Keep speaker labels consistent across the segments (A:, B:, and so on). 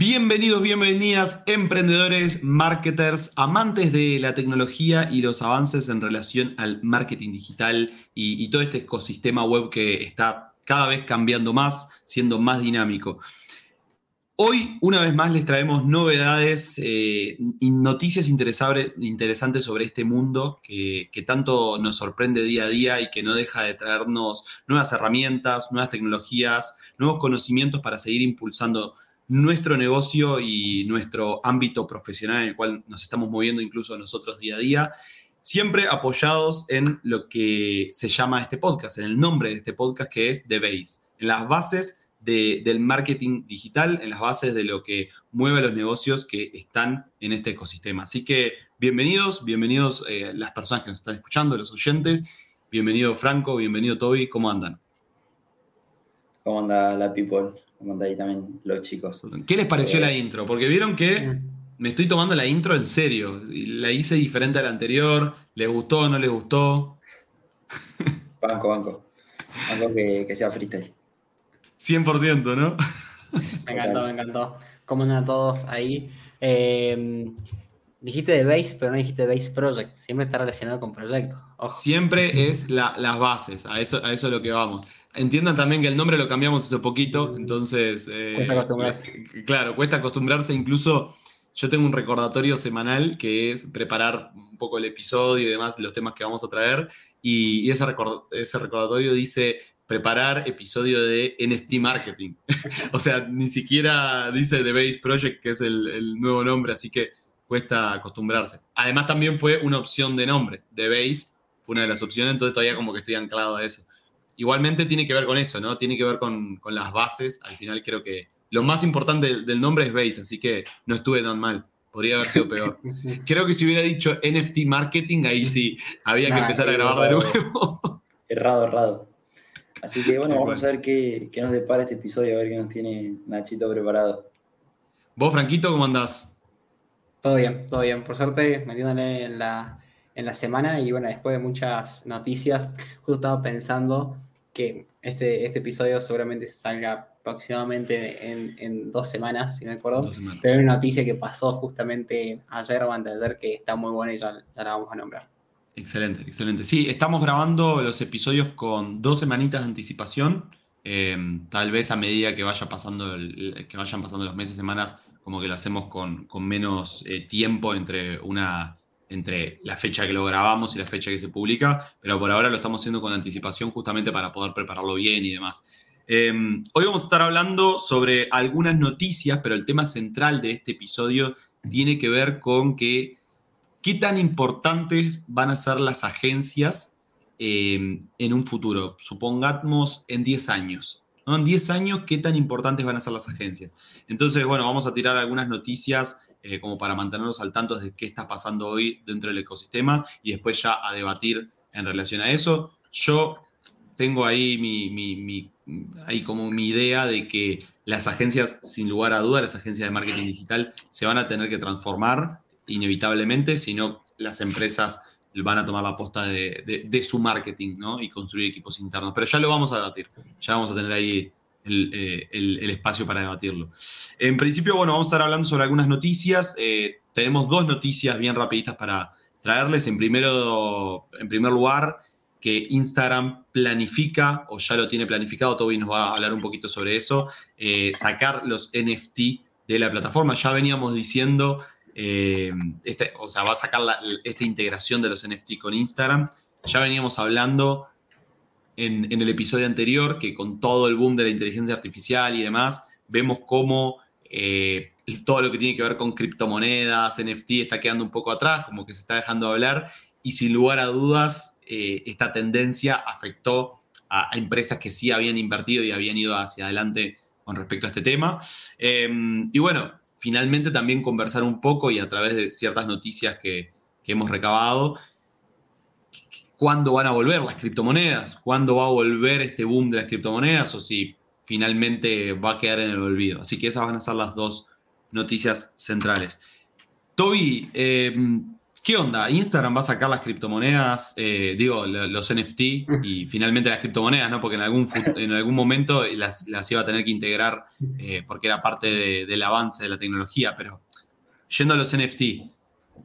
A: Bienvenidos, bienvenidas, emprendedores, marketers, amantes de la tecnología y los avances en relación al marketing digital y, todo este ecosistema web que está cada vez cambiando más, siendo más dinámico. Hoy, una vez más, les traemos novedades eh, y noticias interesantes sobre este mundo que, que, tanto nos sorprende día a día y que no deja de traernos nuevas herramientas, nuevas tecnologías, nuevos conocimientos para seguir impulsando nuestro negocio y nuestro ámbito profesional en el cual nos estamos moviendo incluso nosotros día a día, siempre apoyados en lo que se llama este podcast, en el nombre de este podcast que es The Base, en las bases del marketing digital, en las bases de lo que mueve los negocios que están en este ecosistema. Así que bienvenidos, bienvenidos eh, las personas que nos están escuchando, los oyentes, bienvenido Franco, bienvenido Toby, ¿cómo andan?
B: ¿Cómo anda la people? Como ahí también los chicos.
A: ¿Qué les pareció eh, la intro? Porque vieron que me estoy tomando la intro en serio. La hice diferente a la anterior. ¿Les gustó o no les gustó?
B: Banco, banco. Banco que, que sea freestyle.
A: 100%, ¿no?
C: Me encantó, me encantó. ¿Cómo andan todos ahí? Eh, dijiste de Base, pero no dijiste Base Project. Siempre está relacionado con proyectos.
A: Siempre es las bases. A eso, a eso es lo que vamos. Entiendan también que el nombre lo cambiamos hace poquito, entonces...
C: Eh, cuesta acostumbrarse.
A: Claro, cuesta acostumbrarse. Incluso yo tengo un recordatorio semanal que es preparar un poco el episodio y demás, los temas que vamos a traer. Y, ese, ese recordatorio dice preparar episodio de NFT Marketing. o sea, ni siquiera dice The Base Project, que es el, el, nuevo nombre, así que cuesta acostumbrarse. Además, también fue una opción de nombre. The Base fue una de las opciones, entonces todavía como que estoy anclado a eso igualmente tiene que ver con eso, ¿no? Tiene que ver con, las bases. Al final creo que lo más importante del, nombre es base, así que no estuve tan mal. Podría haber sido peor. Creo que si hubiera dicho NFT marketing, ahí sí, había que empezar a grabar de nuevo.
B: Errado, errado. Así que bueno, vamos a ver qué, nos depara este episodio, a ver qué nos tiene Nachito preparado.
A: ¿Vos, Franquito, cómo andás?
C: Todo bien, todo bien. Por suerte, metiéndole en la, en la semana y bueno, después de muchas noticias, justo estaba pensando que este, este episodio seguramente salga aproximadamente en, dos semanas, si no me acuerdo. Pero hay una noticia que pasó justamente ayer o antes de ayer que está muy buena y ya, la vamos a nombrar.
A: Excelente, excelente. Sí, estamos grabando los episodios con dos semanitas de anticipación. Em, tal vez a medida que, vaya pasando que vayan pasando los meses, semanas, como que lo hacemos con, menos eh, tiempo entre una entre la fecha que lo grabamos y la fecha que se publica, pero por ahora lo estamos haciendo con anticipación justamente para poder prepararlo bien y demás. Em, hoy vamos a estar hablando sobre algunas noticias, pero el tema central de este episodio tiene que ver con que qué tan importantes van a ser las agencias em, en un futuro, supongamos en 10 años. En 10 años, ¿qué tan importantes van a ser las agencias? Entonces, bueno, vamos a tirar algunas noticias eh, como para mantenernos al tanto de qué está pasando hoy dentro del ecosistema y después ya a debatir en relación a eso. Yo tengo ahí mi, como mi idea de que las agencias, sin lugar a duda, las agencias de marketing digital se van a tener que transformar inevitablemente, si no las empresas van a tomar la posta de, su marketing ¿no? y construir equipos internos. Pero ya lo vamos a debatir, ya vamos a tener ahí eh, el, espacio para debatirlo. En principio, bueno, vamos a estar hablando sobre algunas noticias. Eh, tenemos dos noticias bien rapiditas para traerles. En, primero, en primer lugar, que Instagram planifica, o ya lo tiene planificado, Toby nos va a hablar un poquito sobre eso, eh, sacar los NFT de la plataforma. Ya veníamos diciendo, este, o sea, va a sacar esta integración de los NFT con Instagram. Ya veníamos hablando en, el episodio anterior, que con todo el boom de la inteligencia artificial y demás, vemos cómo eh, todo lo que tiene que ver con criptomonedas, NFT, está quedando un poco atrás, como que se está dejando de hablar, y sin lugar a dudas, eh, esta tendencia afectó a, empresas que sí habían invertido y habían ido hacia adelante con respecto a este tema. Em, y bueno, finalmente también conversar un poco y a través de ciertas noticias que hemos recabado, cuándo van a volver las criptomonedas, cuándo va a volver este boom de las criptomonedas o si finalmente va a quedar en el olvido. Así que esas van a ser las dos noticias centrales. Toby, eh, ¿Qué onda? Instagram va a sacar las criptomonedas, eh, digo, los NFT y finalmente las criptomonedas, ¿no? Porque en algún, en algún momento las, iba a tener que integrar eh, porque era parte del avance de la tecnología, pero yendo a los NFT,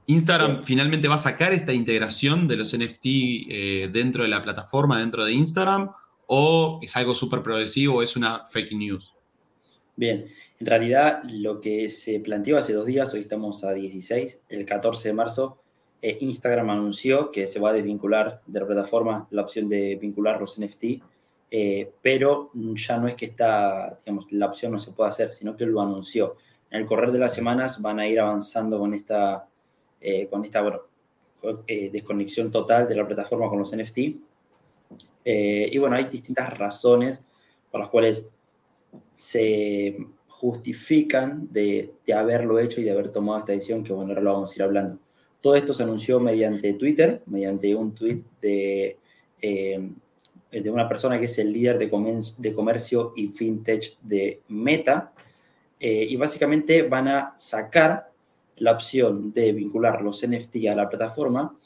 A: Instagram finalmente va a sacar esta integración de los NFT eh, dentro de la plataforma, dentro de Instagram, o es algo súper progresivo o es una fake news?
B: Bien, en realidad lo que se planteó hace dos días, hoy estamos a 16, el 14 de marzo, eh, Instagram anunció que se va a desvincular de la plataforma la opción de vincular los NFT, eh, pero ya no es que está, digamos, la opción no se puede hacer, sino que lo anunció. En el correr de las semanas van a ir avanzando con esta eh, con esta eh, desconexión total de la plataforma con los NFT. Eh, y bueno, hay distintas razones por las cuales se justifican de, haberlo hecho y de haber tomado esta decisión, que bueno, ahora lo vamos a ir hablando. Todo esto se anunció mediante Twitter, mediante un tweet de, de una persona que es el líder de, de comercio y fintech de Meta. y básicamente van a sacar la opción de vincular los NFT a la plataforma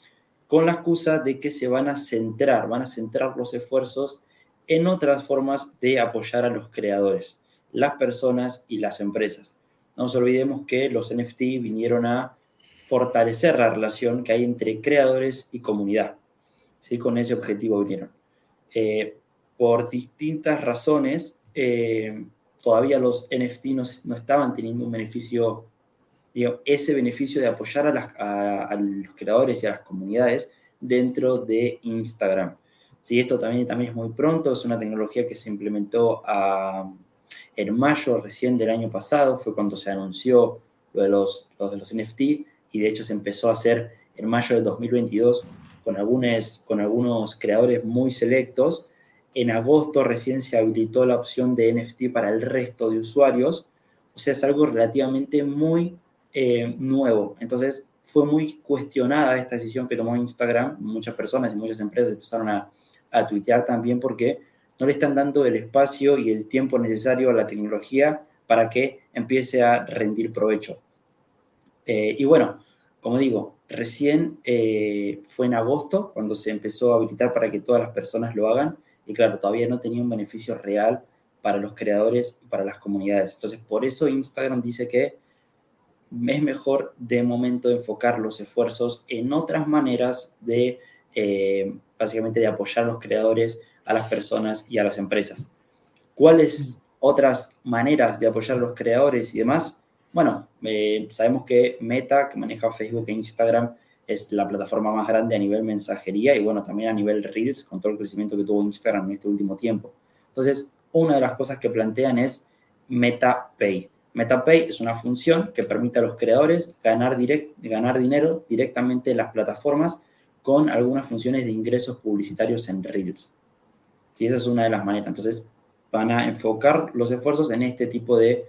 B: con la excusa de que se van a centrar, van a centrar los esfuerzos en otras formas de apoyar a los creadores, las personas y las empresas. No nos olvidemos que los NFT vinieron a fortalecer la relación que hay entre creadores y comunidad. ¿sí? Con ese objetivo vinieron. Eh, por distintas razones, eh, todavía los NFT no, no, estaban teniendo un beneficio ese beneficio de apoyar a, los creadores y a las comunidades dentro de Instagram. Sí, esto también, también es muy pronto, es una tecnología que se implementó en mayo recién del año pasado, fue cuando se anunció lo de los, de los NFT y de hecho se empezó a hacer en mayo de 2022 con, algunos, con algunos creadores muy selectos. En agosto recién se habilitó la opción de NFT para el resto de usuarios, o sea, es algo relativamente muy eh, nuevo. Entonces fue muy cuestionada esta decisión que tomó Instagram. Muchas personas y muchas empresas empezaron a, a tuitear también porque no le están dando el espacio y el tiempo necesario a la tecnología para que empiece a rendir provecho. Eh, y bueno, como digo, recién eh, fue en agosto cuando se empezó a habilitar para que todas las personas lo hagan y claro, todavía no tenía un beneficio real para los creadores y para las comunidades. Entonces, por eso Instagram dice que es mejor de momento enfocar los esfuerzos en otras maneras de, eh, básicamente, de apoyar a los creadores, a las personas y a las empresas. ¿Cuáles otras maneras de apoyar a los creadores y demás? Bueno, eh, sabemos que Meta, que maneja Facebook e Instagram, es la plataforma más grande a nivel mensajería y bueno, también a nivel Reels, con todo el crecimiento que tuvo Instagram en este último tiempo. Entonces, una de las cosas que plantean es Meta Pay. MetaPay es una función que permite a los creadores ganar, ganar dinero directamente en las plataformas con algunas funciones de ingresos publicitarios en Reels. Y esa es una de las maneras. Entonces, van a enfocar los esfuerzos en este tipo de,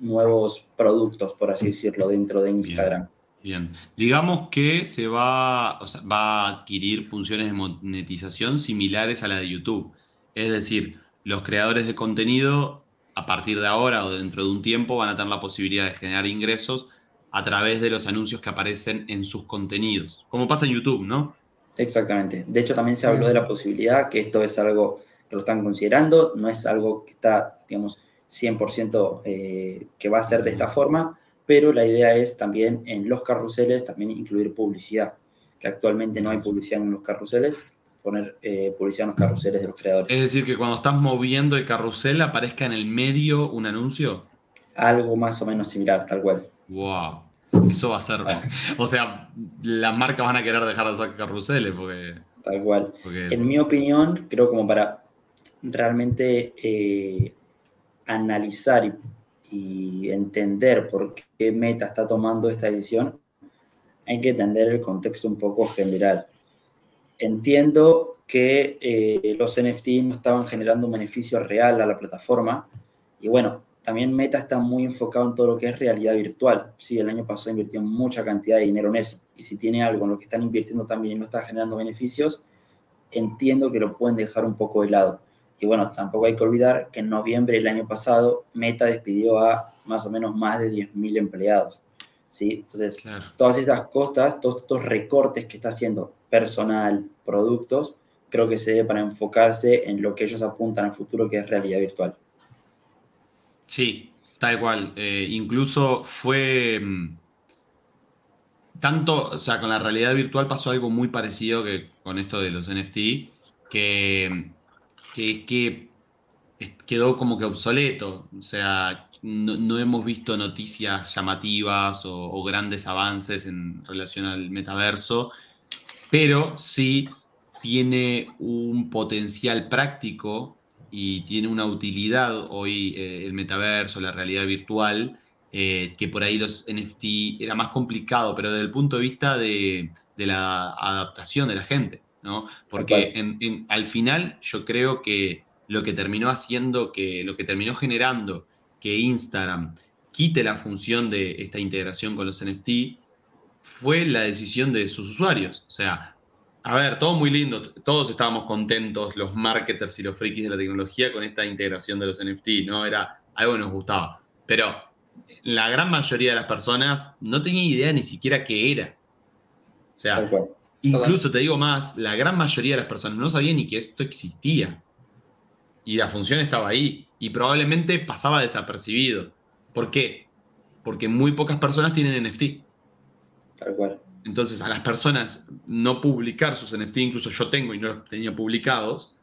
B: nuevos productos, por así decirlo, dentro de Instagram.
A: Bien, digamos que se va, va a adquirir funciones de monetización similares a la de YouTube. Es decir, los creadores de contenido a partir de ahora o dentro de un tiempo van a tener la posibilidad de generar ingresos a través de los anuncios que aparecen en sus contenidos, como pasa en YouTube, ¿no?
B: Exactamente. De hecho, también se habló de la posibilidad que esto es algo que lo están considerando, no es algo que está, digamos, 100% eh, que va a ser de esta forma, pero la idea es también en los carruseles también incluir publicidad, que actualmente no hay publicidad en los carruseles, poner eh, publicidad en los carruseles de los creadores.
A: Es decir, que cuando estás moviendo el carrusel aparezca en el medio un anuncio.
B: Algo más o menos similar, tal cual.
A: Wow. Eso va a ser. o sea, las marcas van a querer dejar de usar carruseles porque.
B: Tal cual. En mi opinión, creo como para realmente eh, analizar y, entender por qué Meta está tomando esta decisión, hay que entender el contexto un poco general entiendo que eh, los NFT no estaban generando un beneficio real a la plataforma. Y bueno, también Meta está muy enfocado en todo lo que es realidad virtual. Sí, el año pasado invirtió mucha cantidad de dinero en eso. Y si tiene algo en lo que están invirtiendo también y no está generando beneficios, entiendo que lo pueden dejar un poco de lado. Y bueno, tampoco hay que olvidar que en noviembre del año pasado Meta despidió a más o menos más de 10.000 empleados. ¿sí? Entonces, todas esas costas, todos estos recortes que está haciendo personal, productos, creo que se debe para enfocarse en lo que ellos apuntan al futuro, que es realidad virtual.
A: Sí, tal cual. Eh, incluso fue mm, tanto, o sea, con la realidad virtual pasó algo muy parecido que con esto de los NFT, que, que, que quedó como que obsoleto. O sea, no, hemos visto noticias llamativas o, grandes avances en relación al metaverso, pero sí tiene un potencial práctico y tiene una utilidad hoy eh, el metaverso, la realidad virtual, eh, que por ahí los NFT era más complicado, pero desde el punto de vista de, la adaptación de la gente, ¿no? Porque al final yo creo que lo que terminó haciendo, que lo que terminó generando que Instagram quite la función de esta integración con los NFT fue la decisión de sus usuarios. O sea, a ver, todo muy lindo, todos estábamos contentos, los marketers y los frikis de la tecnología, con esta integración de los NFT, ¿no? Era algo que nos gustaba. Pero la gran mayoría de las personas no tenía idea ni siquiera qué era. O sea, incluso te digo más, la gran mayoría de las personas no sabían ni que esto existía y la función estaba ahí y probablemente pasaba desapercibido. ¿Por qué? Porque muy pocas personas tienen NFT.
B: Tal cual.
A: Entonces, a las personas no publicar sus NFT, incluso yo tengo y no los tenía publicados,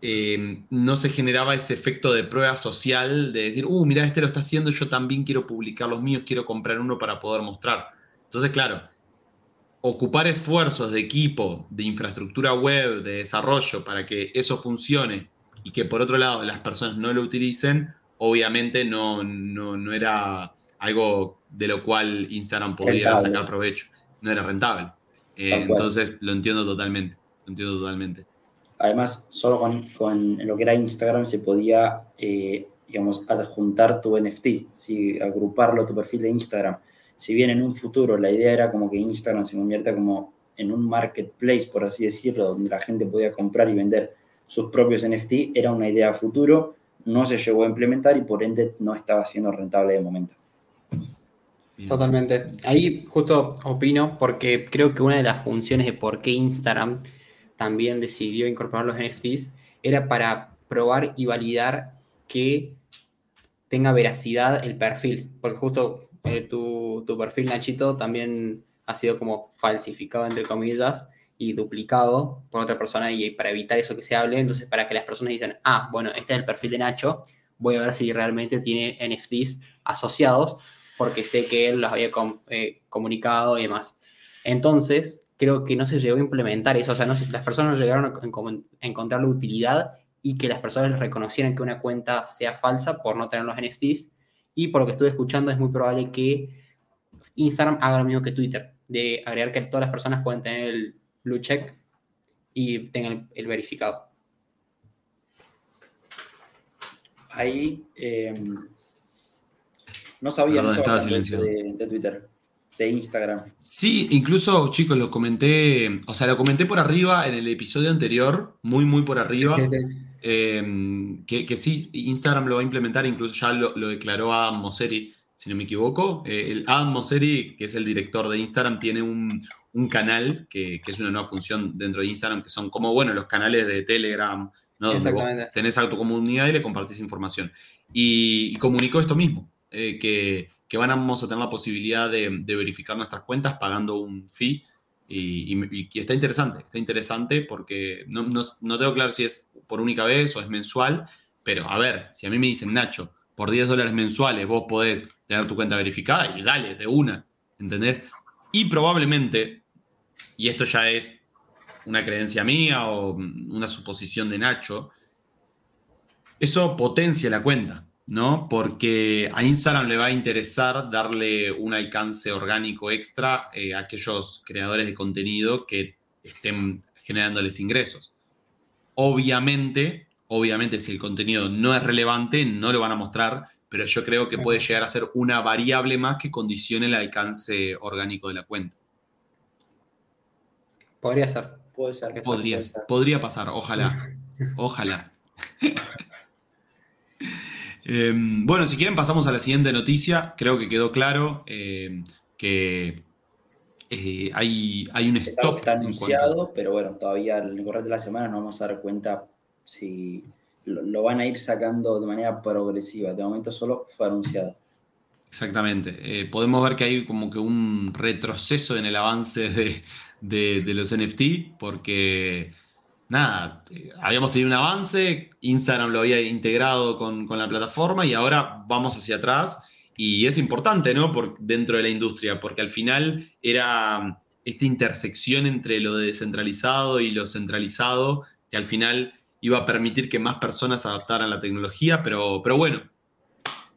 A: eh, no se generaba ese efecto de prueba social de decir, uh, mira, este lo está haciendo, yo también quiero publicar los míos, quiero comprar uno para poder mostrar. Entonces, claro, ocupar esfuerzos de equipo, de infraestructura web, de desarrollo para que eso funcione y que por otro lado las personas no lo utilicen, obviamente no, no, era algo de lo cual Instagram podría sacar provecho. No era rentable. Eh, entonces lo entiendo totalmente. Lo entiendo totalmente.
B: Además, solo con, lo que era Instagram se podía, eh, digamos, adjuntar tu NFT, ¿sí? agruparlo a tu perfil de Instagram. Si bien en un futuro la idea era como que Instagram se convierta como en un marketplace, por así decirlo, donde la gente podía comprar y vender sus propios NFT, era una idea a futuro, no se llegó a implementar y por ende no estaba siendo rentable de momento.
C: Totalmente. Ahí justo opino porque creo que una de las funciones de por qué Instagram también decidió incorporar los NFTs era para probar y validar que tenga veracidad el perfil. Porque justo eh, tu, tu perfil, Nachito, también ha sido como falsificado, entre comillas, y duplicado por otra persona y para evitar eso que se hable, entonces para que las personas digan, ah, bueno, este es el perfil de Nacho, voy a ver si realmente tiene NFTs asociados porque sé que él los había eh, comunicado y demás. Entonces, creo que no se llegó a implementar eso, o sea, las personas no llegaron a, encontrar la utilidad y que las personas reconocieran que una cuenta sea falsa por no tener los NFTs. Y por lo que estuve escuchando, es muy probable que Instagram haga lo mismo que Twitter, de agregar que todas las personas pueden tener el blue check y tengan el, verificado.
B: Ahí em, no sabía de, de, Twitter, de Instagram.
A: Sí, incluso chicos, lo comenté, o sea, lo comenté por arriba en el episodio anterior, muy, muy por arriba. Em, que, sí, Instagram lo va a implementar, incluso ya lo, declaró Adam Mosseri, si no me equivoco. Eh, el Adam Mosseri, que es el director de Instagram, tiene un, un canal, que, es una nueva función dentro de Instagram, que son como, bueno, los canales de Telegram, ¿no? Donde vos tenés a tu comunidad y le compartís información. Y, comunicó esto mismo, eh, que, que, vamos a tener la posibilidad de, verificar nuestras cuentas pagando un fee. Y, está interesante, está interesante porque no, no, tengo claro si es por única vez o es mensual, pero a ver, si a mí me dicen, Nacho, por 10 dólares mensuales vos podés tener tu cuenta verificada y dale, de una, ¿entendés? Y probablemente y esto ya es una creencia mía o una suposición de Nacho, eso potencia la cuenta, ¿no? Porque a Instagram le va a interesar darle un alcance orgánico extra eh, a aquellos creadores de contenido que estén generándoles ingresos. Obviamente, obviamente si el contenido no es relevante, no lo van a mostrar, pero yo creo que puede llegar a ser una variable más que condicione el alcance orgánico de la cuenta.
C: Podría ser.
B: Puede ser.
A: Podría, podría pasar, ojalá. ojalá. Em, bueno, si quieren pasamos a la siguiente noticia. Creo que quedó claro em, que eh, hay, hay un stop.
B: está anunciado, pero bueno, todavía en el correr de la semana nos vamos a dar cuenta si lo, van a ir sacando de manera progresiva. De momento solo fue anunciado.
A: Exactamente. Eh, podemos ver que hay como que un retroceso en el avance de, los NFT, porque nada, eh, habíamos tenido un avance, Instagram lo había integrado con, la plataforma y ahora vamos hacia atrás. Y es importante, ¿no? Por, dentro de la industria, porque al final era esta intersección entre lo descentralizado y lo centralizado, que al final iba a permitir que más personas adaptaran la tecnología, pero, pero bueno,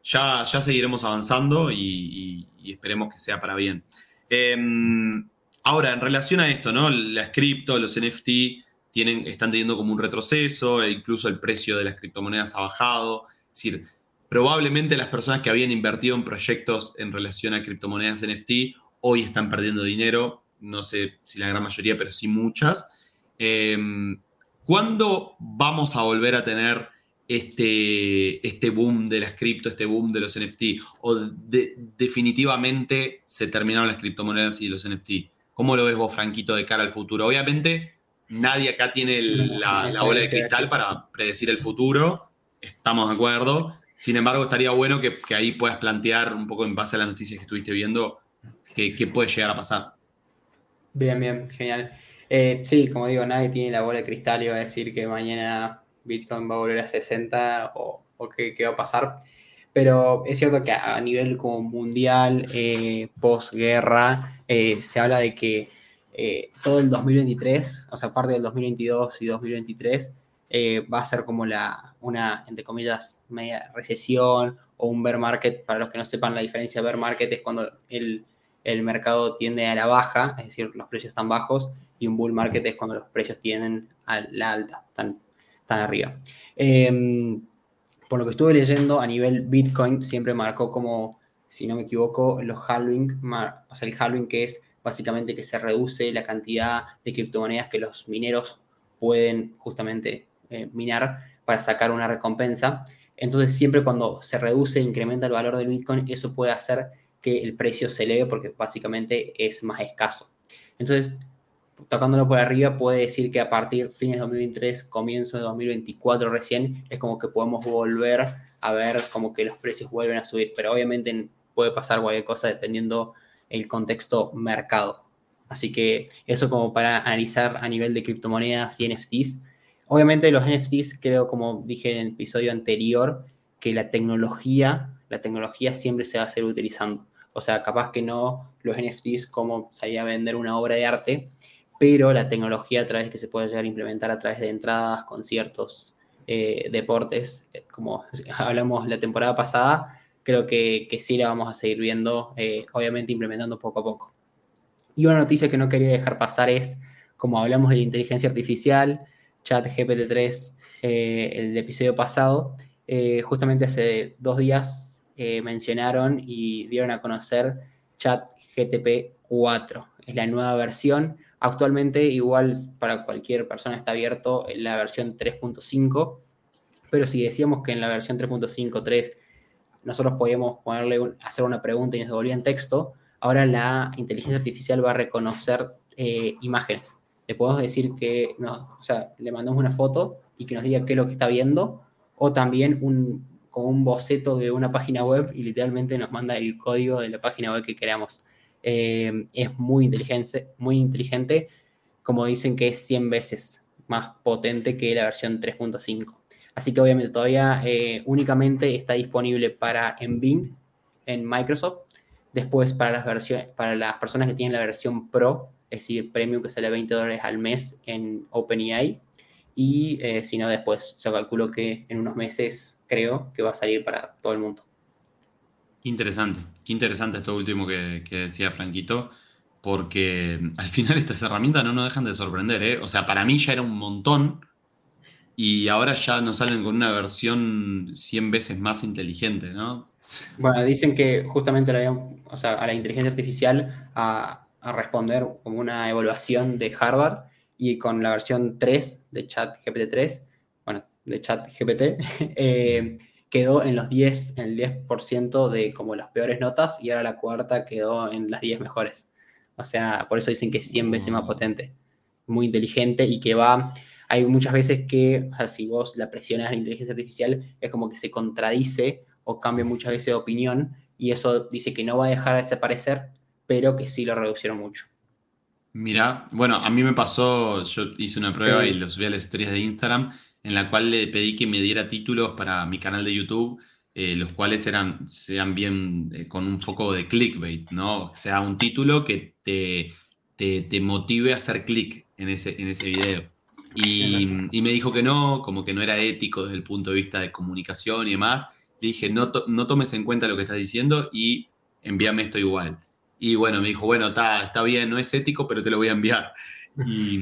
A: ya, ya seguiremos avanzando y, esperemos que sea para bien. Em, ahora, en relación a esto, ¿no? Las cripto, los NFT tienen, están teniendo como un retroceso, e incluso el precio de las criptomonedas ha bajado. Es decir, probablemente las personas que habían invertido en proyectos en relación a criptomonedas NFT hoy están perdiendo dinero. No sé si la gran mayoría, pero sí muchas. Em, ¿Cuándo vamos a volver a tener este, este boom de las cripto, este boom de los NFT? ¿O definitivamente se terminaron las criptomonedas y los NFT? ¿Cómo lo ves vos, Franquito, de cara al futuro? Obviamente, nadie acá tiene la, bola de cristal para predecir el futuro, estamos de acuerdo. Sin embargo, estaría bueno que, ahí puedas plantear un poco en base a las noticias que estuviste viendo qué puede llegar a pasar.
C: Bien, bien, genial. Eh, sí, como digo, nadie tiene la bola de cristal y va a decir que mañana Bitcoin va a volver a 60 o, qué, va a pasar. Pero es cierto que a nivel como mundial, eh, posguerra, eh, se habla de que eh, todo el 2023, o sea, parte del 2022 y 2023, va a ser como la, una, entre comillas, media recesión o un bear market. Para los que no sepan, la diferencia bear market es cuando el, el mercado tiende a la baja, es decir, los precios están bajos, y un bull market es cuando los precios tienden a la alta, tan, tan arriba. Em, por lo que estuve leyendo, a nivel Bitcoin siempre marcó como, si no me equivoco, los halving, o sea, el halving que es básicamente que se reduce la cantidad de criptomonedas que los mineros pueden justamente eh, minar para sacar una recompensa. Entonces siempre cuando se reduce e incrementa el valor del Bitcoin, eso puede hacer que el precio se eleve porque básicamente es más escaso. Entonces, tocándolo por arriba, puede decir que a partir fines de 2023, comienzo de 2024 recién, es como que podemos volver a ver como que los precios vuelven a subir, pero obviamente puede pasar cualquier cosa dependiendo el contexto mercado. Así que eso como para analizar a nivel de criptomonedas y NFTs. Obviamente los NFTs, creo como dije en el episodio anterior, que la tecnología, la tecnología siempre se va a seguir utilizando. O sea, capaz que no los NFTs como salir a vender una obra de arte, pero la tecnología a través que se puede llegar a implementar a través de entradas, conciertos, eh, deportes, eh, como hablamos la temporada pasada, creo que, sí la vamos a seguir viendo, eh, obviamente implementando poco a poco. Y una noticia que no quería dejar pasar es, como hablamos de la inteligencia artificial, chat GPT-3, el episodio pasado, justamente hace dos días mencionaron y dieron a conocer chat GTP 4. Es la nueva versión Actualmente igual para cualquier persona está abierto la versión 3.5, pero si decíamos que en la versión 3.5.3 nosotros podíamos ponerle hacer una pregunta y nos devolvían texto, ahora la inteligencia artificial va a reconocer eh, imágenes. Le podemos decir que, o sea, le mandamos una foto y que nos diga qué es lo que está viendo, o también un, como un boceto de una página web y literalmente nos manda el código de la página web que queramos. Eh, es muy inteligente, muy inteligente, como dicen que es 100 veces más potente que la versión 3.5. Así que obviamente todavía eh, únicamente está disponible para en Bing, en Microsoft. Después para las, versiones, para las personas que tienen la versión Pro, es decir, Premium que sale 20 dólares al mes en OpenAI. Y eh, si no, después yo calculo que en unos meses creo que va a salir para todo el mundo.
A: Interesante, qué interesante esto último que, decía Franquito, porque al final estas herramientas no nos dejan de sorprender, ¿eh? O sea, para mí ya era un montón y ahora ya nos salen con una versión 100 veces más inteligente, ¿no?
C: Bueno, dicen que justamente la, o sea, a la inteligencia artificial a, responder como una evaluación de Harvard y con la versión 3 de Chat GPT 3, bueno, de Chat GPT, eh, quedó en los 10, en el 10% de como las peores notas y ahora la cuarta quedó en las 10 mejores. O sea, por eso dicen que es 100 veces más potente. Muy inteligente y que va... Hay muchas veces que, o sea, si vos la presionas a la inteligencia artificial, es como que se contradice o cambia muchas veces de opinión y eso dice que no va a dejar de desaparecer, pero que sí lo reducieron mucho.
A: Mira, bueno, a mí me pasó, yo hice una prueba y lo subí a las historias de Instagram, en la cual le pedí que me diera títulos para mi canal de YouTube, eh, los cuales eran, sean bien eh, con un foco de clickbait, ¿no? O sea, un título que te, te, motive a hacer clic en ese, en ese video. Y, y, me dijo que no, como que no era ético desde el punto de vista de comunicación y demás. Le dije, no, no tomes en cuenta lo que estás diciendo y envíame esto igual. Y bueno, me dijo, bueno, está, está bien, no es ético, pero te lo voy a enviar. Y,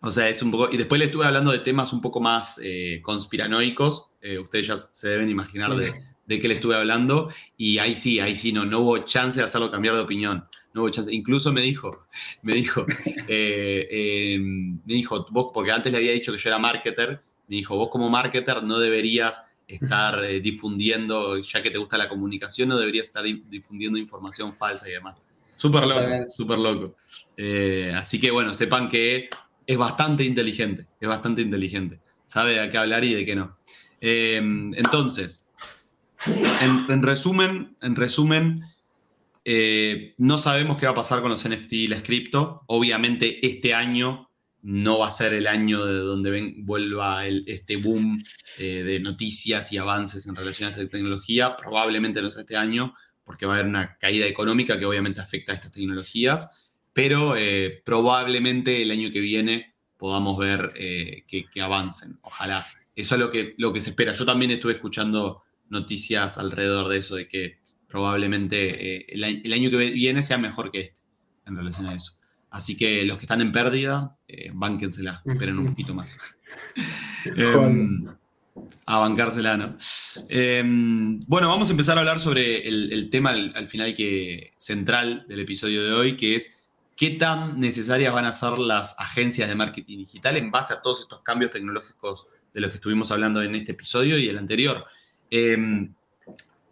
A: o sea, es un poco... Y después le estuve hablando de temas un poco más eh, conspiranoicos. Eh, ustedes ya se deben imaginar de, de, qué le estuve hablando. Y ahí sí, ahí sí, no, no hubo chance de hacerlo cambiar de opinión. No hubo chance. Incluso me dijo, me dijo, eh, me dijo, vos, porque antes le había dicho que yo era marketer, me dijo, vos como marketer no deberías estar eh, difundiendo, ya que te gusta la comunicación, no deberías estar difundiendo información falsa y demás. Súper loco, súper loco. Eh, así que bueno, sepan que es bastante inteligente, es bastante inteligente. Sabe a qué hablar y de qué no. Eh, entonces, en, resumen, en resumen no sabemos qué va a pasar con los NFT y las cripto. Obviamente este año no va a ser el año de donde vuelva este boom eh, de noticias y avances en relación a esta tecnología. Probablemente no sea este año, porque va a haber una caída económica que obviamente afecta a estas tecnologías, pero eh, probablemente el año que viene podamos ver eh, que, avancen. Ojalá. Eso es lo que, lo que se espera. Yo también estuve escuchando noticias alrededor de eso, de que probablemente el, el año que viene sea mejor que este en relación a eso. Así que los que están en pérdida, eh, bánquensela, esperen un poquito más. Em, a bancársela, ¿no? Em, bueno, vamos a empezar a hablar sobre el, tema al, final que central del episodio de hoy, que es qué tan necesarias van a ser las agencias de marketing digital en base a todos estos cambios tecnológicos de los que estuvimos hablando en este episodio y el anterior. Em,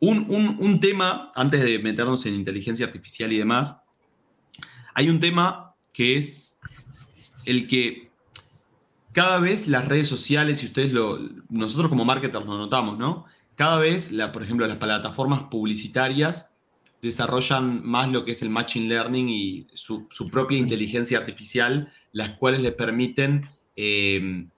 A: un tema, antes de meternos en inteligencia artificial y demás, hay un tema que es el que cada vez las redes sociales, y ustedes lo, nosotros como marketers lo notamos, ¿no? Cada vez, la, por ejemplo, las plataformas publicitarias desarrollan más lo que es el machine learning y su, propia inteligencia artificial, las cuales le permiten eh,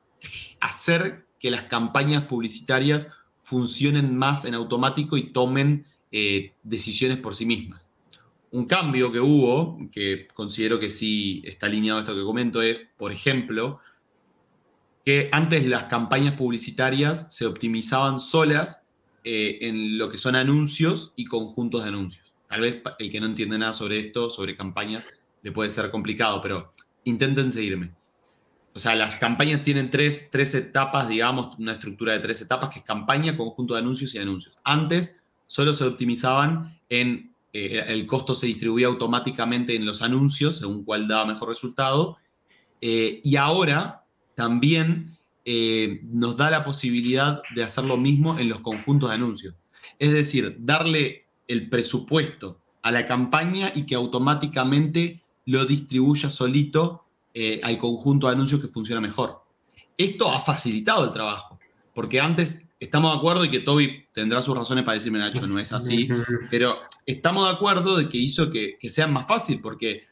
A: hacer que las campañas publicitarias funcionen más en automático y tomen eh, decisiones por sí mismas un cambio que hubo, que considero que sí está alineado a esto que comento, es, por ejemplo, que antes las campañas publicitarias se optimizaban solas eh, en lo que son anuncios y conjuntos de anuncios. Tal vez el que no entiende nada sobre esto, sobre campañas, le puede ser complicado, pero intenten seguirme. O sea, las campañas tienen tres, tres etapas, digamos, una estructura de tres etapas, que es campaña, conjunto de anuncios y anuncios. Antes solo se optimizaban en eh, el costo se distribuía automáticamente en los anuncios, según cuál daba mejor resultado. Eh, y ahora también eh, nos da la posibilidad de hacer lo mismo en los conjuntos de anuncios. Es decir, darle el presupuesto a la campaña y que automáticamente lo distribuya solito al conjunto de anuncios que funciona mejor. Esto ha facilitado el trabajo, porque antes estamos de acuerdo y que Toby tendrá sus razones para decirme, Nacho, no es así, pero estamos de acuerdo de que hizo que, sea más fácil, porque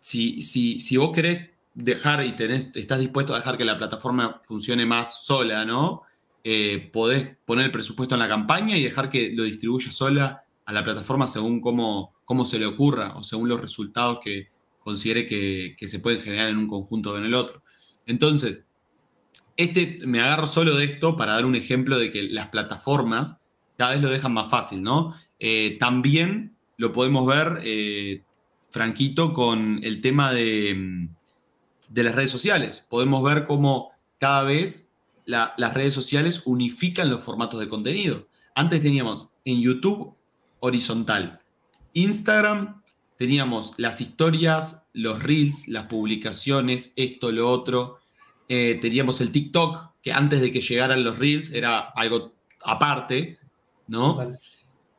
A: si, si, si vos querés dejar y tenés, estás dispuesto a dejar que la plataforma funcione más sola, ¿no? Eh, podés poner el presupuesto en la campaña y dejar que lo distribuya sola a la plataforma según cómo, cómo se le ocurra o según los resultados que considere que, que se pueden generar en un conjunto o en el otro. Entonces, este, me agarro solo de esto para dar un ejemplo de que las plataformas cada vez lo dejan más fácil, ¿no? Eh, también lo podemos ver, eh, Franquito, con el tema de, de, las redes sociales. Podemos ver cómo cada vez las redes sociales unifican los formatos de contenido. Antes teníamos en YouTube horizontal, Instagram teníamos las historias, los reels, las publicaciones, esto, lo otro. Eh, teníamos el TikTok, que antes de que llegaran los Reels era algo aparte, ¿no?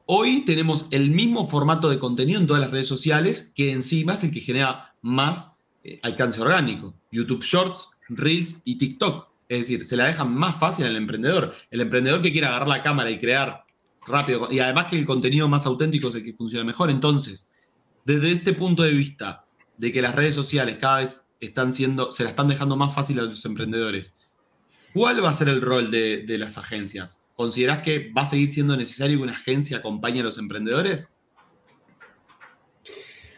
A: Hoy tenemos el mismo formato de contenido en todas las redes sociales que encima es el que genera más eh, alcance orgánico. YouTube Shorts, Reels y TikTok. Es decir, se la dejan más fácil al emprendedor. El emprendedor que quiere agarrar la cámara y crear rápido, y además que el contenido más auténtico es el que funciona mejor. Entonces, desde este punto de vista de que las redes sociales cada vez están siendo, se la están dejando más fácil a los emprendedores, ¿cuál va a ser el rol de, de las agencias? ¿Considerás que va a seguir siendo necesario que una agencia acompañe a los emprendedores?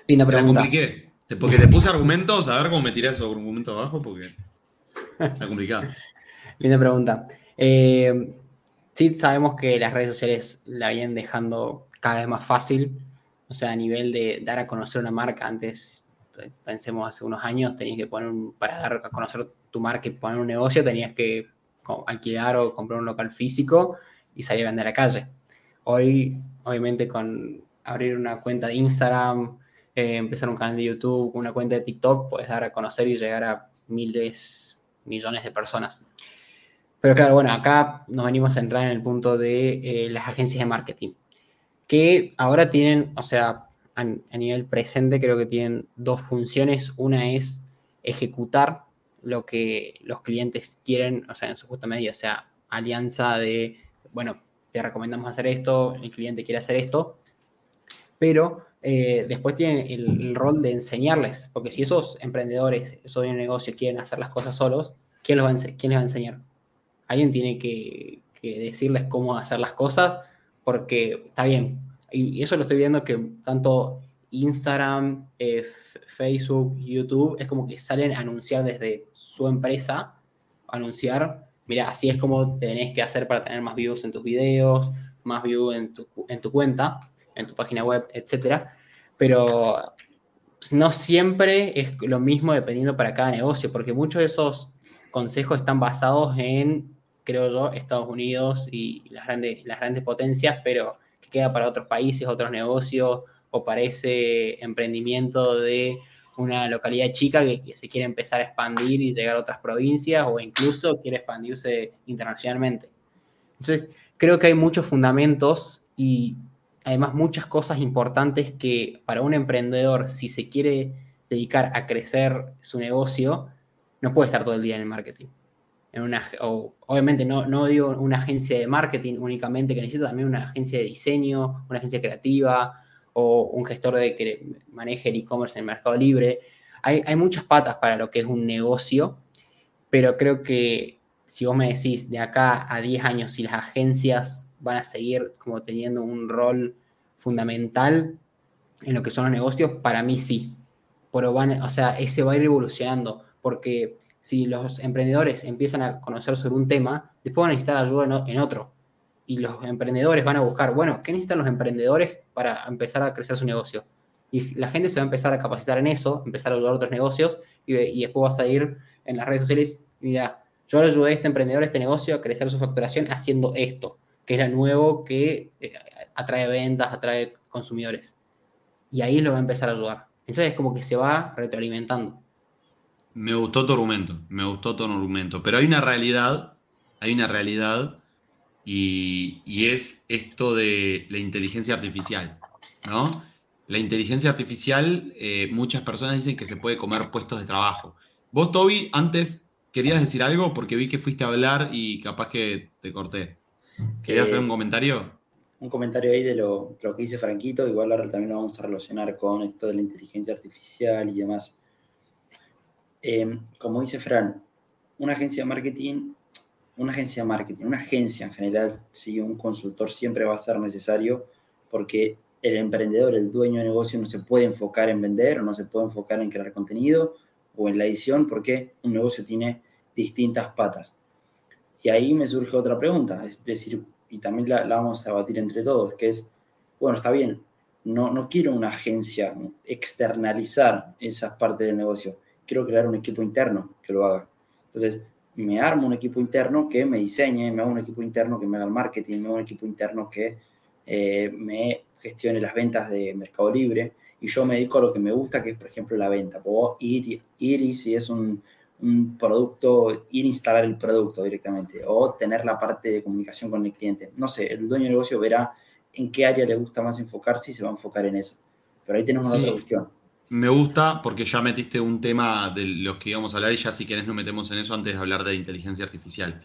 C: Linda pregunta.
A: La compliqué. Porque te puse argumentos, a ver cómo me tiré esos argumentos abajo, porque está complicado.
C: Linda pregunta. Eh, sí, sabemos que las redes sociales la vienen dejando cada vez más fácil. O sea, a nivel de dar a conocer una marca, antes, pensemos hace unos años, tenías que poner un, para dar a conocer tu marca y poner un negocio, tenías que alquilar o comprar un local físico y salir a vender a la calle. Hoy, obviamente, con abrir una cuenta de Instagram, eh, empezar un canal de YouTube, una cuenta de TikTok, puedes dar a conocer y llegar a miles, millones de personas. Pero claro, bueno, acá nos venimos a entrar en el punto de eh, las agencias de marketing, que ahora tienen, o sea, a, a nivel presente creo que tienen dos funciones. Una es ejecutar lo que los clientes quieren, o sea, en su justa medida, o sea, alianza de, bueno, te recomendamos hacer esto, el cliente quiere hacer esto, pero eh, después tienen el, rol de enseñarles, porque si esos emprendedores, esos de negocio quieren hacer las cosas solos, ¿quién, los va a, quién les va a enseñar? Alguien tiene que, que, decirles cómo hacer las cosas, porque está bien, y eso lo estoy viendo que tanto Instagram, eh, Facebook, YouTube, es como que salen a anunciar desde su empresa, anunciar, mira, así es como tenés que hacer para tener más views en tus videos, más views en tu, en tu cuenta, en tu página web, etc. Pero no siempre es lo mismo dependiendo para cada negocio, porque muchos de esos consejos están basados en, creo yo, Estados Unidos y las grandes, las grandes potencias, pero que queda para otros países, otros negocios, o para ese emprendimiento de una localidad chica que, se quiere empezar a expandir y llegar a otras provincias o incluso quiere expandirse internacionalmente. Entonces, creo que hay muchos fundamentos y además muchas cosas importantes que para un emprendedor, si se quiere dedicar a crecer su negocio, no puede estar todo el día en el marketing. Obviamente no, no digo una agencia de marketing únicamente, que necesita también una agencia de diseño, una agencia creativa, o un gestor de que maneje el e-commerce en el mercado libre. Hay, hay, muchas patas para lo que es un negocio, pero creo que si vos me decís de acá a 10 años si las agencias van a seguir como teniendo un rol fundamental en lo que son los negocios, para mí sí. Pero van, o sea, ese va a ir evolucionando, porque si los emprendedores empiezan a conocer sobre un tema, después van a necesitar ayuda en otro y los emprendedores van a buscar, bueno, ¿qué necesitan los emprendedores para empezar a crecer su negocio? Y la gente se va a empezar a capacitar en eso, empezar a ayudar a otros negocios y, después vas a ir en las redes sociales, mira, yo le ayudé a este emprendedor, a este negocio a crecer su facturación haciendo esto, que es lo nuevo que eh, atrae ventas, atrae consumidores. Y ahí lo va a empezar a ayudar. Entonces es como que se va retroalimentando.
A: Me gustó tu argumento, me gustó tu argumento, pero hay una realidad, hay una realidad y, es esto de la inteligencia artificial, ¿no? La inteligencia artificial, eh, muchas personas dicen que se puede comer puestos de trabajo. Vos, Toby, antes querías decir algo porque vi que fuiste a hablar y capaz que te corté. ¿Querías hacer un comentario?
B: Un comentario ahí de lo, que dice Franquito, igual ahora también lo vamos a relacionar con esto de la inteligencia artificial y demás. Eh, como dice Fran, una agencia de marketing una agencia de marketing, una agencia en general, sí, un consultor siempre va a ser necesario porque el emprendedor, el dueño de negocio no se puede enfocar en vender o no se puede enfocar en crear contenido o en la edición porque un negocio tiene distintas patas. Y ahí me surge otra pregunta, es decir, y también la, vamos a debatir entre todos, que es, bueno, está bien, no, no quiero una agencia externalizar esas partes del negocio, quiero crear un equipo interno que lo haga. Entonces, me armo un equipo interno que me diseñe, me hago un equipo interno que me haga el marketing, me hago un equipo interno que eh, me gestione las ventas de Mercado Libre y yo me dedico a lo que me gusta, que es, por ejemplo, la venta. Puedo ir, ir y si es un, un producto, ir a instalar el producto directamente o tener la parte de comunicación con el cliente. No sé, el dueño de negocio verá en qué área le gusta más enfocarse y se va a enfocar en eso. Pero ahí tenemos otra cuestión.
A: Me gusta porque ya metiste un tema de los que íbamos a hablar y ya si querés nos metemos en eso antes de hablar de inteligencia artificial.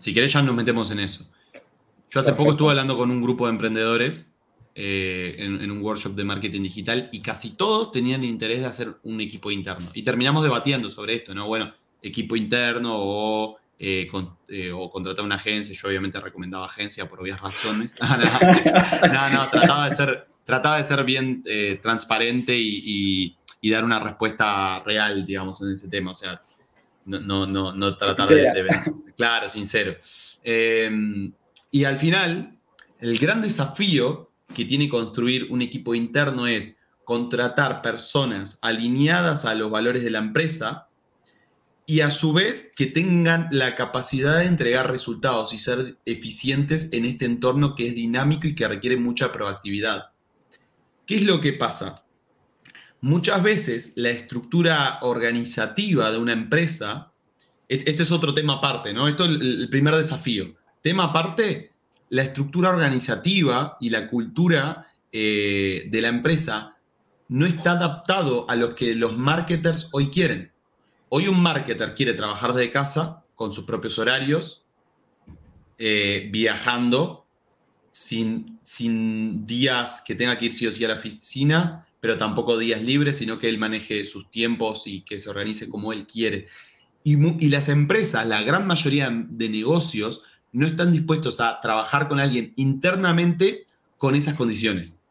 A: Si querés ya nos metemos en eso. Yo hace poco estuve hablando con un grupo de emprendedores eh, en, un workshop de marketing digital y casi todos tenían interés de hacer un equipo interno. Y terminamos debatiendo sobre esto, ¿no? Bueno, equipo interno o, eh, eh, o contratar una agencia. Yo obviamente recomendaba agencia por obvias razones. no, no, trataba de ser, trataba de ser bien transparente y, dar una respuesta real, digamos, en ese tema. O sea, no, no, no, no tratar de, de, Claro, sincero. y al final, el gran desafío que tiene construir un equipo interno es contratar personas alineadas a los valores de la empresa y a su vez que tengan la capacidad de entregar resultados y ser eficientes en este entorno que es dinámico y que requiere mucha proactividad. ¿Qué es lo que pasa? Muchas veces la estructura organizativa de una empresa, este es otro tema aparte, ¿no? Esto es el primer desafío. Tema aparte, la estructura organizativa y la cultura eh, de la empresa no está adaptado a lo que los marketers hoy quieren. Hoy un marketer quiere trabajar de casa con sus propios horarios, eh, viajando, sin, sin días que tenga que ir sí o sí a la oficina, pero tampoco días libres, sino que él maneje sus tiempos y que se organice como él quiere. Y, las empresas, la gran mayoría de negocios, no están dispuestos a trabajar con alguien internamente con esas condiciones.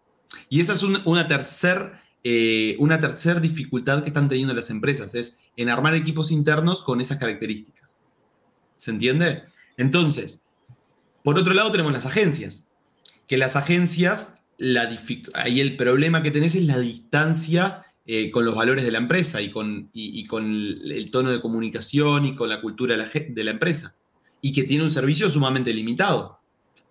A: Y esa es una tercera eh, tercer dificultad que están teniendo las empresas, es en armar equipos internos con esas características. ¿Se entiende? Entonces, por otro lado tenemos las agencias, que las agencias, la ahí el problema que tenés es la distancia eh, con los valores de la empresa y con, con el tono de comunicación y con la cultura de la empresa y que tiene un servicio sumamente limitado.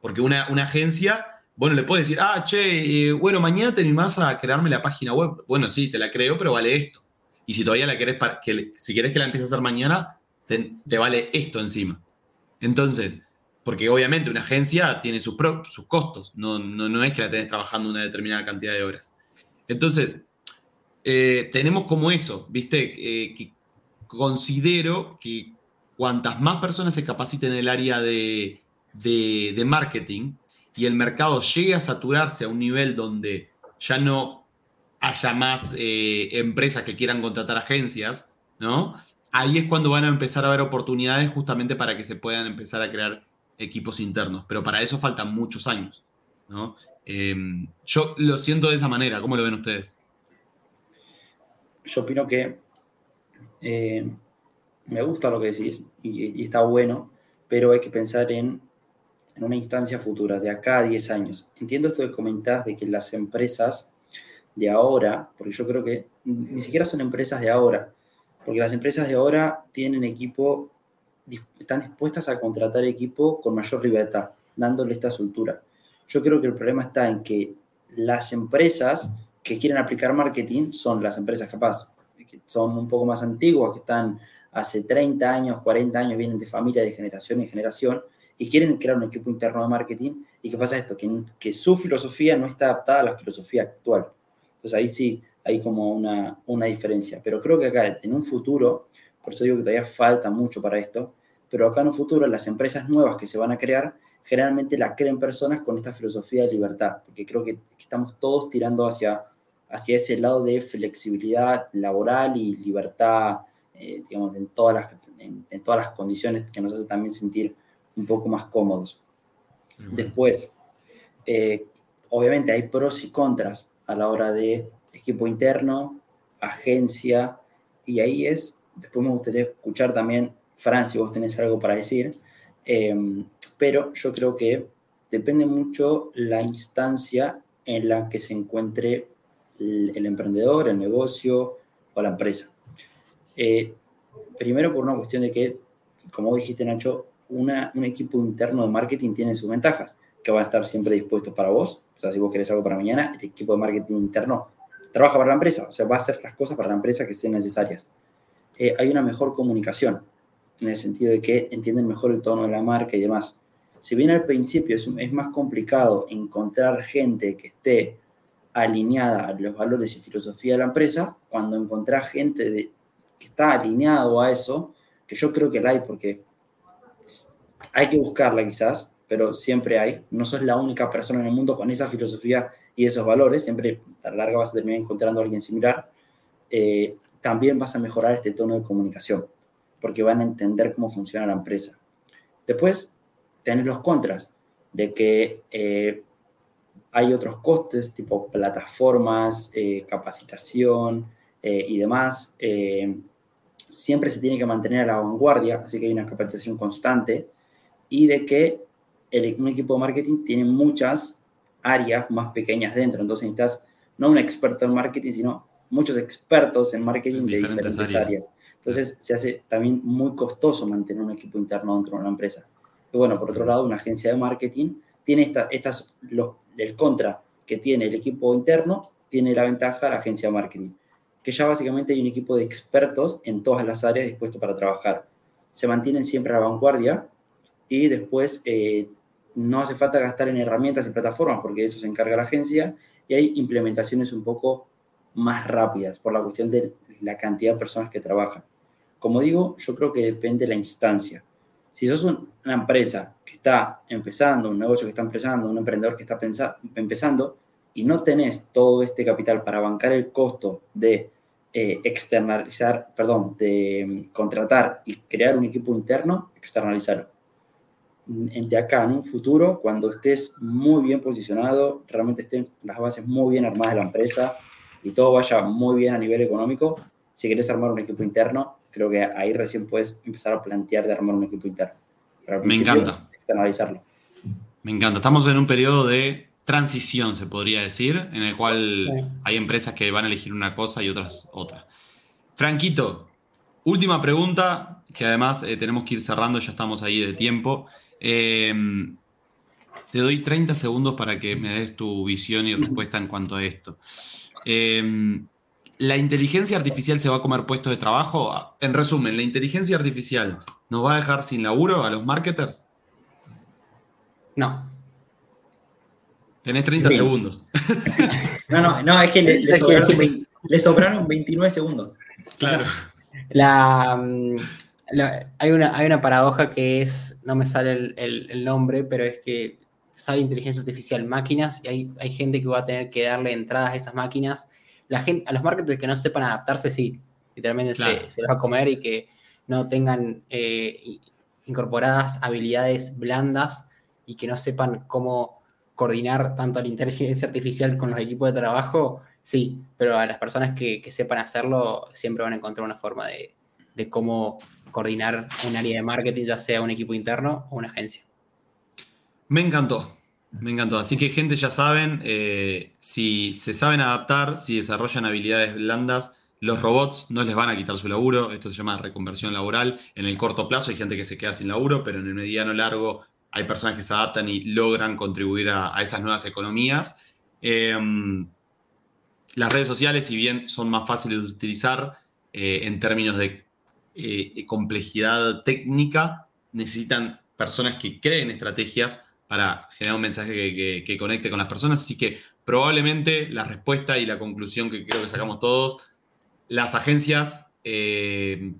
A: Porque una, agencia, bueno, le puede decir, ah, che, eh, bueno, mañana te animás a crearme la página web. Bueno, sí, te la creo, pero vale esto. Y si todavía la querés, para, que, si querés que la empieces a hacer mañana, te, vale esto encima. Entonces, porque obviamente una agencia tiene sus, sus costos, no, no, es que la tenés trabajando una determinada cantidad de horas. Entonces, eh, tenemos como eso, ¿viste? Eh, que considero que cuantas más personas se capaciten en el área de, marketing y el mercado llegue a saturarse a un nivel donde ya no haya más eh, empresas que quieran contratar agencias, ¿no? Ahí es cuando van a empezar a haber oportunidades justamente para que se puedan empezar a crear equipos internos. Pero para eso faltan muchos años, ¿no? Em, yo lo siento de esa manera. ¿Cómo lo ven ustedes?
B: Yo opino que eh, me gusta lo que decís y, está bueno, pero hay que pensar en, en, una instancia futura, de acá a 10 años. Entiendo esto que comentás de que las empresas de ahora, porque yo creo que ni siquiera son empresas de ahora, porque las empresas de ahora tienen equipo, están dispuestas a contratar equipo con mayor libertad, dándole esta soltura. Yo creo que el problema está en que las empresas que quieren aplicar marketing son las empresas capaz, que son un poco más antiguas, que están hace 30 años, 40 años vienen de familia de generación en generación y quieren crear un equipo interno de marketing. ¿Y qué pasa esto? Que, que su filosofía no está adaptada a la filosofía actual. Entonces ahí sí hay como una, una diferencia. Pero creo que acá en un futuro, por eso digo que todavía falta mucho para esto, pero acá en un futuro las empresas nuevas que se van a crear generalmente las creen personas con esta filosofía de libertad, porque creo que estamos todos tirando hacia, hacia ese lado de flexibilidad laboral y libertad eh, digamos, en todas, las, en, todas las condiciones que nos hace también sentir un poco más cómodos. Después, eh, obviamente hay pros y contras a la hora de equipo interno, agencia, y ahí es, después me gustaría escuchar también, Fran, si vos tenés algo para decir, em, pero yo creo que depende mucho la instancia en la que se encuentre el emprendedor, el negocio o la empresa. Eh, primero por una cuestión de que, como dijiste Nacho, un equipo interno de marketing tiene sus ventajas, que van a estar siempre dispuestos para vos. O sea, si vos querés algo para mañana, el equipo de marketing interno trabaja para la empresa, o sea, va a hacer las cosas para la empresa que sean necesarias. Eh, hay una mejor comunicación, en el sentido de que entienden mejor el tono de la marca y demás. Si bien al principio es, es más complicado encontrar gente que esté alineada a los valores y filosofía de la empresa, cuando encontrás gente que está alineado a eso, que yo creo que la hay porque hay que buscarla quizás, pero siempre hay. No sos la única persona en el mundo con esa filosofía y esos valores, siempre a la larga vas a terminar encontrando a alguien similar. Eh, también vas a mejorar este tono de comunicación, porque van a entender cómo funciona la empresa. Después, tenés los contras de que eh, hay otros costes, tipo plataformas, eh, capacitación y demás. siempre se tiene que mantener a la vanguardia, así que hay una capacitación constante y de que el, un equipo de marketing tiene muchas áreas más pequeñas dentro. Entonces necesitas no un experto en marketing, sino muchos expertos en marketing de diferentes áreas. Entonces se hace también muy costoso mantener un equipo interno dentro de una empresa. Y bueno, por otro lado, una agencia de marketing tiene esta, estas, los, el contra que tiene el equipo interno, tiene la ventaja la agencia de marketing, que ya básicamente hay un equipo de expertos en todas las áreas dispuestos para trabajar. Se mantienen siempre a la vanguardia y después eh, no hace falta gastar en herramientas y plataformas porque de eso se encarga la agencia y hay implementaciones un poco más rápidas por la cuestión de la cantidad de personas que trabajan. Como digo, yo creo que depende de la instancia. Si sos una empresa que está empezando, un negocio que está empezando, un emprendedor que está empezando y no tenés todo este capital para bancar el costo de eh, externalizar, perdón, de mm, contratar y crear un equipo interno, externalizarlo de acá en un futuro, cuando estés muy bien posicionado, realmente estén las bases muy bien armadas de la empresa y todo vaya muy bien a nivel económico, si quieres armar un equipo interno, creo que ahí recién puedes empezar a plantear de armar un equipo interno.
A: Me encanta.
B: Externalizarlo.
A: Me encanta. Estamos en un periodo de transición, se podría decir, en el cual hay empresas que van a elegir una cosa y otras otra. Franquito, última pregunta, que además eh, tenemos que ir cerrando, ya estamos ahí de tiempo. Em, te doy 30 segundos para que me des tu visión y respuesta en cuanto a esto. Em, ¿La inteligencia artificial se va a comer puestos de trabajo? En resumen, ¿la inteligencia artificial nos va a dejar sin laburo a los marketers?
C: No.
A: Tenés 30 segundos.
B: No, no, no, es que le, sobraron, 29 segundos.
A: Claro.
C: La, hay, una, hay una paradoja que es, no me sale el, nombre, pero es que sale inteligencia artificial máquinas y hay, hay, gente que va a tener que darle entradas a esas máquinas. La gente, a los marketers que no sepan adaptarse, sí, literalmente se, se, los va a comer y que no tengan eh, incorporadas habilidades blandas y que no sepan cómo coordinar tanto la inteligencia artificial con los equipos de trabajo, sí, pero a las personas que, que sepan hacerlo siempre van a encontrar una forma de, de cómo coordinar un área de marketing, ya sea un equipo interno o una agencia.
A: Me encantó, me encantó. Así que gente ya saben, eh, si se saben adaptar, si desarrollan habilidades blandas, los robots no les van a quitar su laburo. Esto se llama reconversión laboral. En el corto plazo hay gente que se queda sin laburo, pero en el mediano largo hay personas que se adaptan y logran contribuir a, esas nuevas economías. Em, las redes sociales, si bien son más fáciles de utilizar eh, en términos de eh, complejidad técnica, necesitan personas que creen estrategias para generar un mensaje que, conecte con las personas. Así que probablemente la respuesta y la conclusión que creo que sacamos todos, las agencias eh,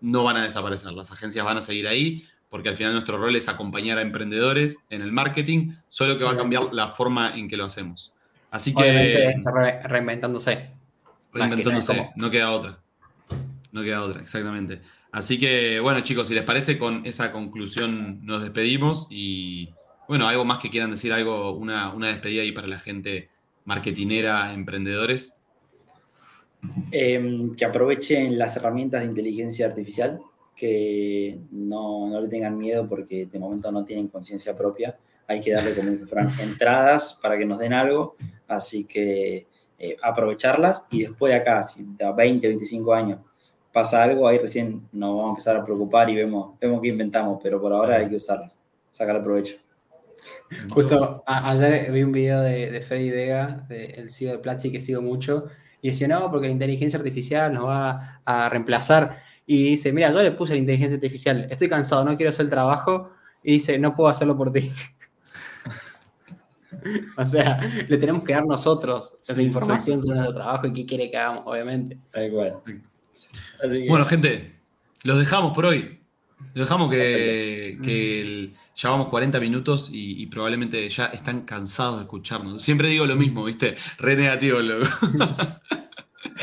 A: no van a desaparecer, las agencias van a seguir ahí, porque al final nuestro rol es acompañar a emprendedores en el marketing, solo que va a cambiar la forma en que lo hacemos. Así que...
C: reinventándose.
A: Reinventándose, no queda otra no queda otra, exactamente. Así que, bueno, chicos, si les parece, con esa conclusión nos despedimos y, bueno, algo más que quieran decir, algo, una, despedida ahí para la gente marketinera, emprendedores.
B: Em, que aprovechen las herramientas de inteligencia artificial, que no, le tengan miedo porque de momento no tienen conciencia propia. Hay que darle como entradas para que nos den algo, así que eh, aprovecharlas y después de acá, si da 20, 25 años, pasa algo, ahí recién nos vamos a empezar a preocupar y vemos, vemos qué inventamos, pero por ahora hay que usarlas, sacar provecho.
C: Justo ayer vi un video de, de Freddy Vega, el CEO de Platzi, que sigo mucho, y decía, no, porque la inteligencia artificial nos va a reemplazar. Y dice, mira, yo le puse la inteligencia artificial, estoy cansado, no quiero hacer el trabajo, y dice, no puedo hacerlo por ti. o sea, le tenemos que dar nosotros esa información sobre nuestro trabajo y qué quiere que hagamos, obviamente.
A: Bueno, gente, los dejamos por hoy. Dejamos que, que llevamos 40 minutos y, probablemente ya están cansados de escucharnos. Siempre digo lo mismo, ¿viste? Re negativo.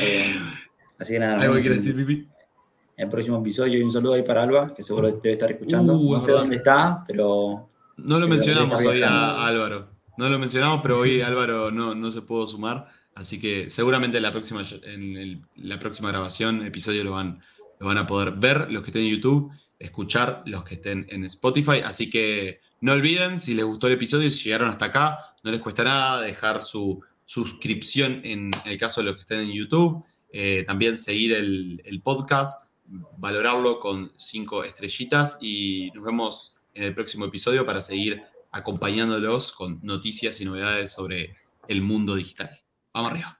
B: Eh, así que nada. ¿Algo que decir, Pipi? el próximo episodio y un saludo ahí para Alba, que seguro debe estar escuchando. Uh, no sé dónde está, pero...
A: No lo mencionamos hoy a Álvaro. No lo mencionamos, pero hoy Álvaro no, no se pudo sumar. Así que seguramente en la próxima, en la próxima grabación, episodio, lo van, lo van a poder ver los que estén en YouTube, escuchar los que estén en Spotify. Así que no olviden, si les gustó el episodio si llegaron hasta acá, no les cuesta nada dejar su suscripción en el caso de los que estén en YouTube. Eh, también seguir el, el podcast valorarlo con cinco estrellitas y nos vemos en el próximo episodio para seguir acompañándolos con noticias y novedades sobre el mundo digital. Vamos arriba.